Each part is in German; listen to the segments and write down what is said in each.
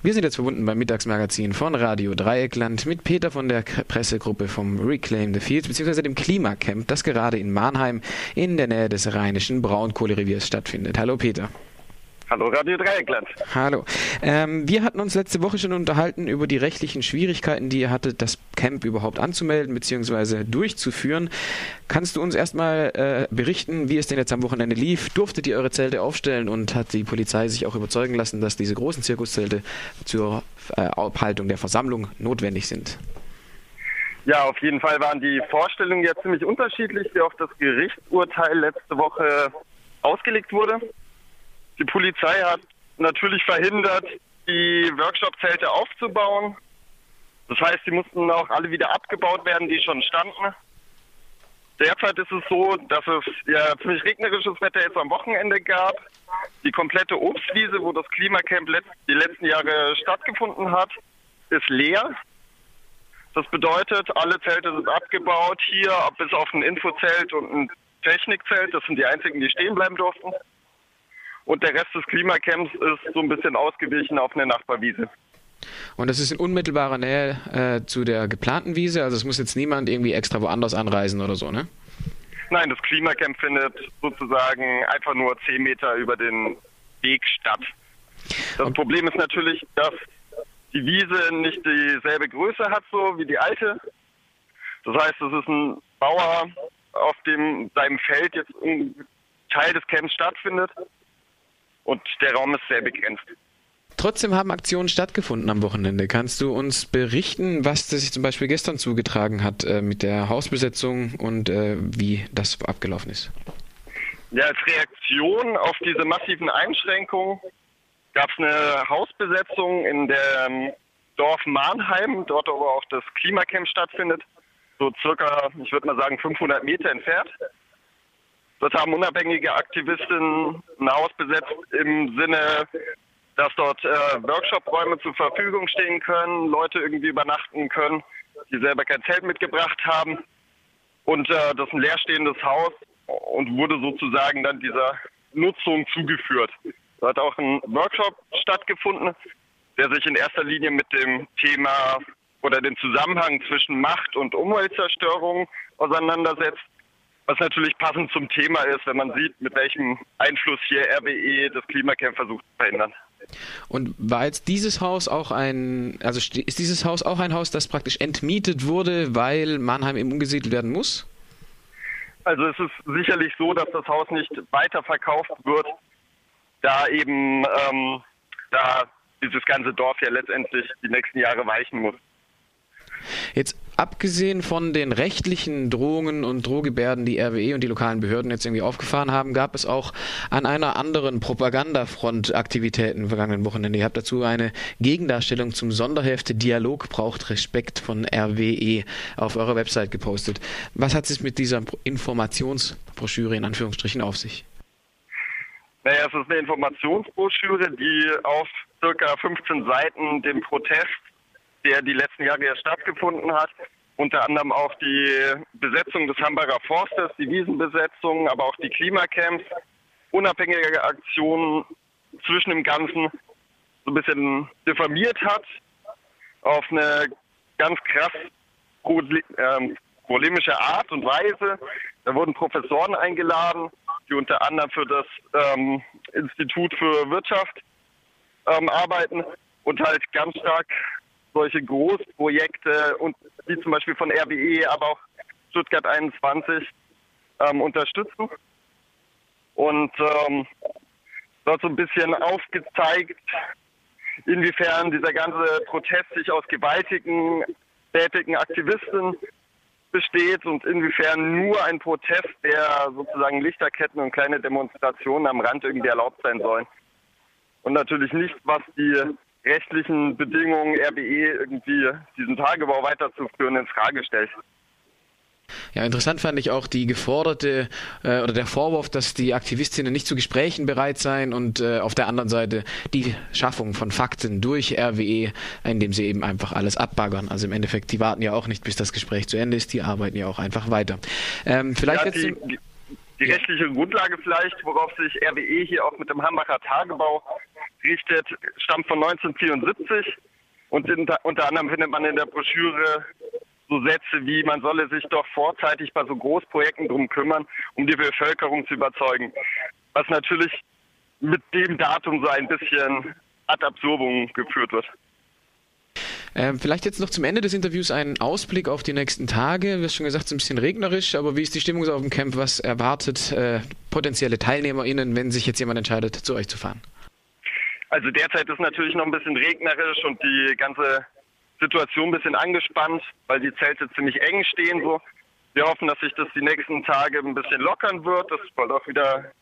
Wir sind jetzt verbunden beim Mittagsmagazin von Radio Dreieckland mit Peter von der Pressegruppe vom Reclaim the Fields bzw. dem Klimacamp, das gerade in Mannheim in der Nähe des rheinischen Braunkohlereviers stattfindet. Hallo Peter. Hallo Radio Dreieckland. Hallo. Ähm, wir hatten uns letzte Woche schon unterhalten über die rechtlichen Schwierigkeiten, die ihr hattet, das Camp überhaupt anzumelden bzw. durchzuführen. Kannst du uns erstmal äh, berichten, wie es denn jetzt am Wochenende lief? Durftet ihr eure Zelte aufstellen und hat die Polizei sich auch überzeugen lassen, dass diese großen Zirkuszelte zur äh, Abhaltung der Versammlung notwendig sind? Ja, auf jeden Fall waren die Vorstellungen ja ziemlich unterschiedlich, wie auch das Gerichtsurteil letzte Woche ausgelegt wurde. Die Polizei hat natürlich verhindert, die Workshop-Zelte aufzubauen. Das heißt, die mussten auch alle wieder abgebaut werden, die schon standen. Derzeit ist es so, dass es ja ziemlich regnerisches Wetter jetzt am Wochenende gab. Die komplette Obstwiese, wo das Klimacamp die letzten Jahre stattgefunden hat, ist leer. Das bedeutet, alle Zelte sind abgebaut. Hier bis auf ein Infozelt und ein Technikzelt. Das sind die einzigen, die stehen bleiben durften. Und der Rest des Klimacamps ist so ein bisschen ausgewichen auf eine Nachbarwiese. Und das ist in unmittelbarer Nähe äh, zu der geplanten Wiese, also es muss jetzt niemand irgendwie extra woanders anreisen oder so, ne? Nein, das Klimacamp findet sozusagen einfach nur 10 Meter über den Weg statt. Das okay. Problem ist natürlich, dass die Wiese nicht dieselbe Größe hat, so wie die alte. Das heißt, es ist ein Bauer, auf dem seinem Feld jetzt ein Teil des Camps stattfindet und der Raum ist sehr begrenzt. Trotzdem haben Aktionen stattgefunden am Wochenende. Kannst du uns berichten, was sich zum Beispiel gestern zugetragen hat äh, mit der Hausbesetzung und äh, wie das abgelaufen ist? Ja, als Reaktion auf diese massiven Einschränkungen gab es eine Hausbesetzung in dem Dorf Mannheim, dort wo auch das Klimacamp stattfindet, so circa, ich würde mal sagen, 500 Meter entfernt. Dort haben unabhängige Aktivisten ein Haus besetzt im Sinne, dass dort äh, Workshop-Räume zur Verfügung stehen können, Leute irgendwie übernachten können, die selber kein Zelt mitgebracht haben. Und äh, das ist ein leerstehendes Haus und wurde sozusagen dann dieser Nutzung zugeführt. Da hat auch ein Workshop stattgefunden, der sich in erster Linie mit dem Thema oder dem Zusammenhang zwischen Macht und Umweltzerstörung auseinandersetzt was natürlich passend zum Thema ist, wenn man sieht, mit welchem Einfluss hier RWE das Klimacamp versucht zu verhindern. Und war jetzt dieses Haus auch ein, also ist dieses Haus auch ein Haus, das praktisch entmietet wurde, weil Mannheim eben umgesiedelt werden muss? Also es ist sicherlich so, dass das Haus nicht weiterverkauft wird, da eben ähm, da dieses ganze Dorf ja letztendlich die nächsten Jahre weichen muss. Jetzt abgesehen von den rechtlichen Drohungen und Drohgebärden, die RWE und die lokalen Behörden jetzt irgendwie aufgefahren haben, gab es auch an einer anderen Propagandafront Aktivitäten im vergangenen Wochenende. Ihr habt dazu eine Gegendarstellung zum Sonderhefte Dialog braucht Respekt von RWE auf eurer Website gepostet. Was hat es mit dieser Informationsbroschüre in Anführungsstrichen auf sich? Naja, es ist eine Informationsbroschüre, die auf circa 15 Seiten den Protest der die letzten Jahre ja stattgefunden hat. Unter anderem auch die Besetzung des Hamburger Forstes, die Wiesenbesetzung, aber auch die Klimacamps, unabhängige Aktionen zwischen dem Ganzen so ein bisschen diffamiert hat auf eine ganz krass ähm, polemische Art und Weise. Da wurden Professoren eingeladen, die unter anderem für das ähm, Institut für Wirtschaft ähm, arbeiten und halt ganz stark solche Großprojekte und wie zum Beispiel von RWE, aber auch Stuttgart 21 ähm, unterstützen. Und ähm, dort so ein bisschen aufgezeigt, inwiefern dieser ganze Protest sich aus gewaltigen, tätigen Aktivisten besteht und inwiefern nur ein Protest, der sozusagen Lichterketten und kleine Demonstrationen am Rand irgendwie erlaubt sein sollen. Und natürlich nicht, was die rechtlichen Bedingungen RWE irgendwie diesen Tagebau weiterzuführen in Frage stellt. Ja, interessant fand ich auch die geforderte äh, oder der Vorwurf, dass die Aktivistinnen nicht zu Gesprächen bereit seien und äh, auf der anderen Seite die Schaffung von Fakten durch RWE, indem sie eben einfach alles abbaggern. Also im Endeffekt, die warten ja auch nicht, bis das Gespräch zu Ende ist, die arbeiten ja auch einfach weiter. Ähm, vielleicht ja, die, die, die rechtliche Grundlage vielleicht, worauf sich RWE hier auch mit dem Hambacher Tagebau ausgerichtet, stammt von 1974 und in, unter anderem findet man in der Broschüre so Sätze wie, man solle sich doch vorzeitig bei so Großprojekten drum kümmern, um die Bevölkerung zu überzeugen. Was natürlich mit dem Datum so ein bisschen ad absurdum geführt wird. Ähm, vielleicht jetzt noch zum Ende des Interviews einen Ausblick auf die nächsten Tage. Du hast schon gesagt, es ist ein bisschen regnerisch, aber wie ist die Stimmung so auf dem Camp? Was erwartet äh, potenzielle TeilnehmerInnen, wenn sich jetzt jemand entscheidet, zu euch zu fahren? Also derzeit ist natürlich noch ein bisschen regnerisch und die ganze Situation ein bisschen angespannt, weil die Zelte ziemlich eng stehen. So. Wir hoffen, dass sich das die nächsten Tage ein bisschen lockern wird. Es soll auch wieder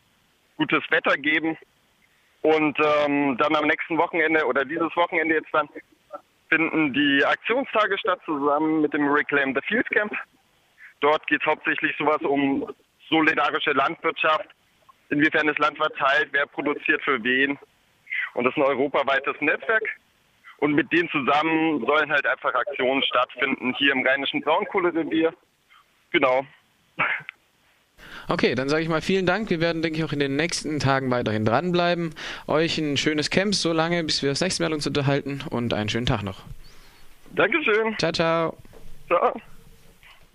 gutes Wetter geben. Und ähm, dann am nächsten Wochenende oder dieses Wochenende jetzt dann finden die Aktionstage statt zusammen mit dem Reclaim the Field Camp. Dort geht es hauptsächlich sowas um solidarische Landwirtschaft, inwiefern das Land verteilt, wer produziert für wen. Und das ist ein europaweites Netzwerk. Und mit denen zusammen sollen halt einfach Aktionen stattfinden hier im Rheinischen Braunkohlerevier. Genau. Okay, dann sage ich mal vielen Dank. Wir werden, denke ich, auch in den nächsten Tagen weiterhin dranbleiben. Euch ein schönes Camp, so lange, bis wir das nächste Mal uns unterhalten und einen schönen Tag noch. Dankeschön. Ciao, ciao. Ciao.